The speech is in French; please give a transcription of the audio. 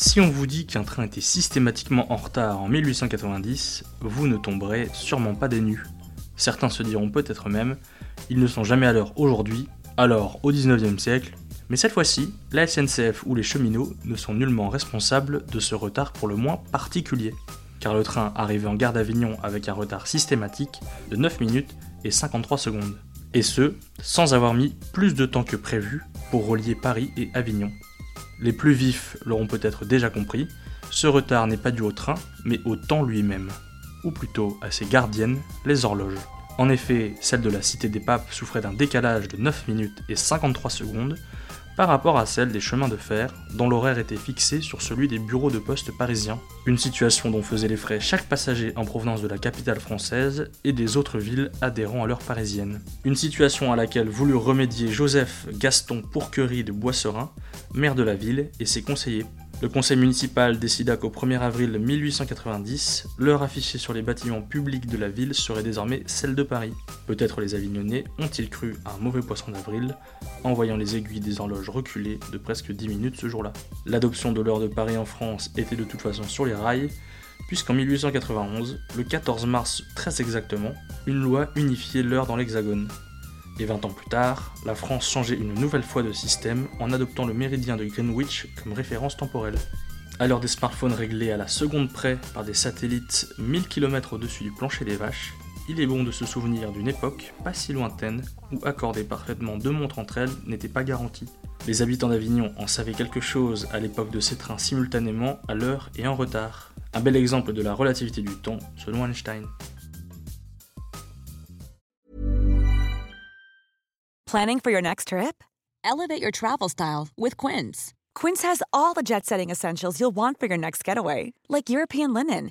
Si on vous dit qu'un train était systématiquement en retard en 1890, vous ne tomberez sûrement pas des. Certains se diront peut-être même, ils ne sont jamais à l'heure aujourd'hui, alors au 19e siècle, mais cette fois-ci, la SNCF ou les cheminots ne sont nullement responsables de ce retard pour le moins particulier, car le train arrivait en gare d'Avignon avec un retard systématique de 9 minutes et 53 secondes, et ce, sans avoir mis plus de temps que prévu pour relier Paris et Avignon. Les plus vifs l'auront peut-être déjà compris, ce retard n'est pas dû au train, mais au temps lui-même, ou plutôt à ses gardiennes, les horloges. En effet, celle de la Cité des Papes souffrait d'un décalage de 9 minutes et 53 secondes par rapport à celle des chemins de fer, dont l'horaire était fixé sur celui des bureaux de poste parisiens, une situation dont faisait les frais chaque passager en provenance de la capitale française et des autres villes adhérant à l'heure parisienne. Une situation à laquelle voulut remédier Joseph Gaston Pourquerie de Boisserin, maire de la ville, et ses conseillers. Le conseil municipal décida qu'au 1er avril 1890, l'heure affichée sur les bâtiments publics de la ville serait désormais celle de Paris. Peut-être les Avignonnais ont-ils cru un mauvais poisson d'avril, en voyant les aiguilles des horloges reculer de presque 10 minutes ce jour-là. L'adoption de l'heure de Paris en France était de toute façon sur les rails, puisqu'en 1891, le 14 mars très exactement, une loi unifiait l'heure dans l'Hexagone. Et 20 ans plus tard, la France changeait une nouvelle fois de système en adoptant le méridien de Greenwich comme référence temporelle. À l'heure des smartphones réglés à la seconde près par des satellites 1000 km au-dessus du plancher des vaches, il est bon de se souvenir d'une époque pas si lointaine où accorder parfaitement deux montres entre elles n'était pas garanti. Les habitants d'Avignon en savaient quelque chose à l'époque de ces trains simultanément à l'heure et en retard. Un bel exemple de la relativité du temps selon Einstein. Planning for your next trip? Elevate your travel style with Quince. Quince has all the jet-setting essentials you'll want for your next getaway, like European linen,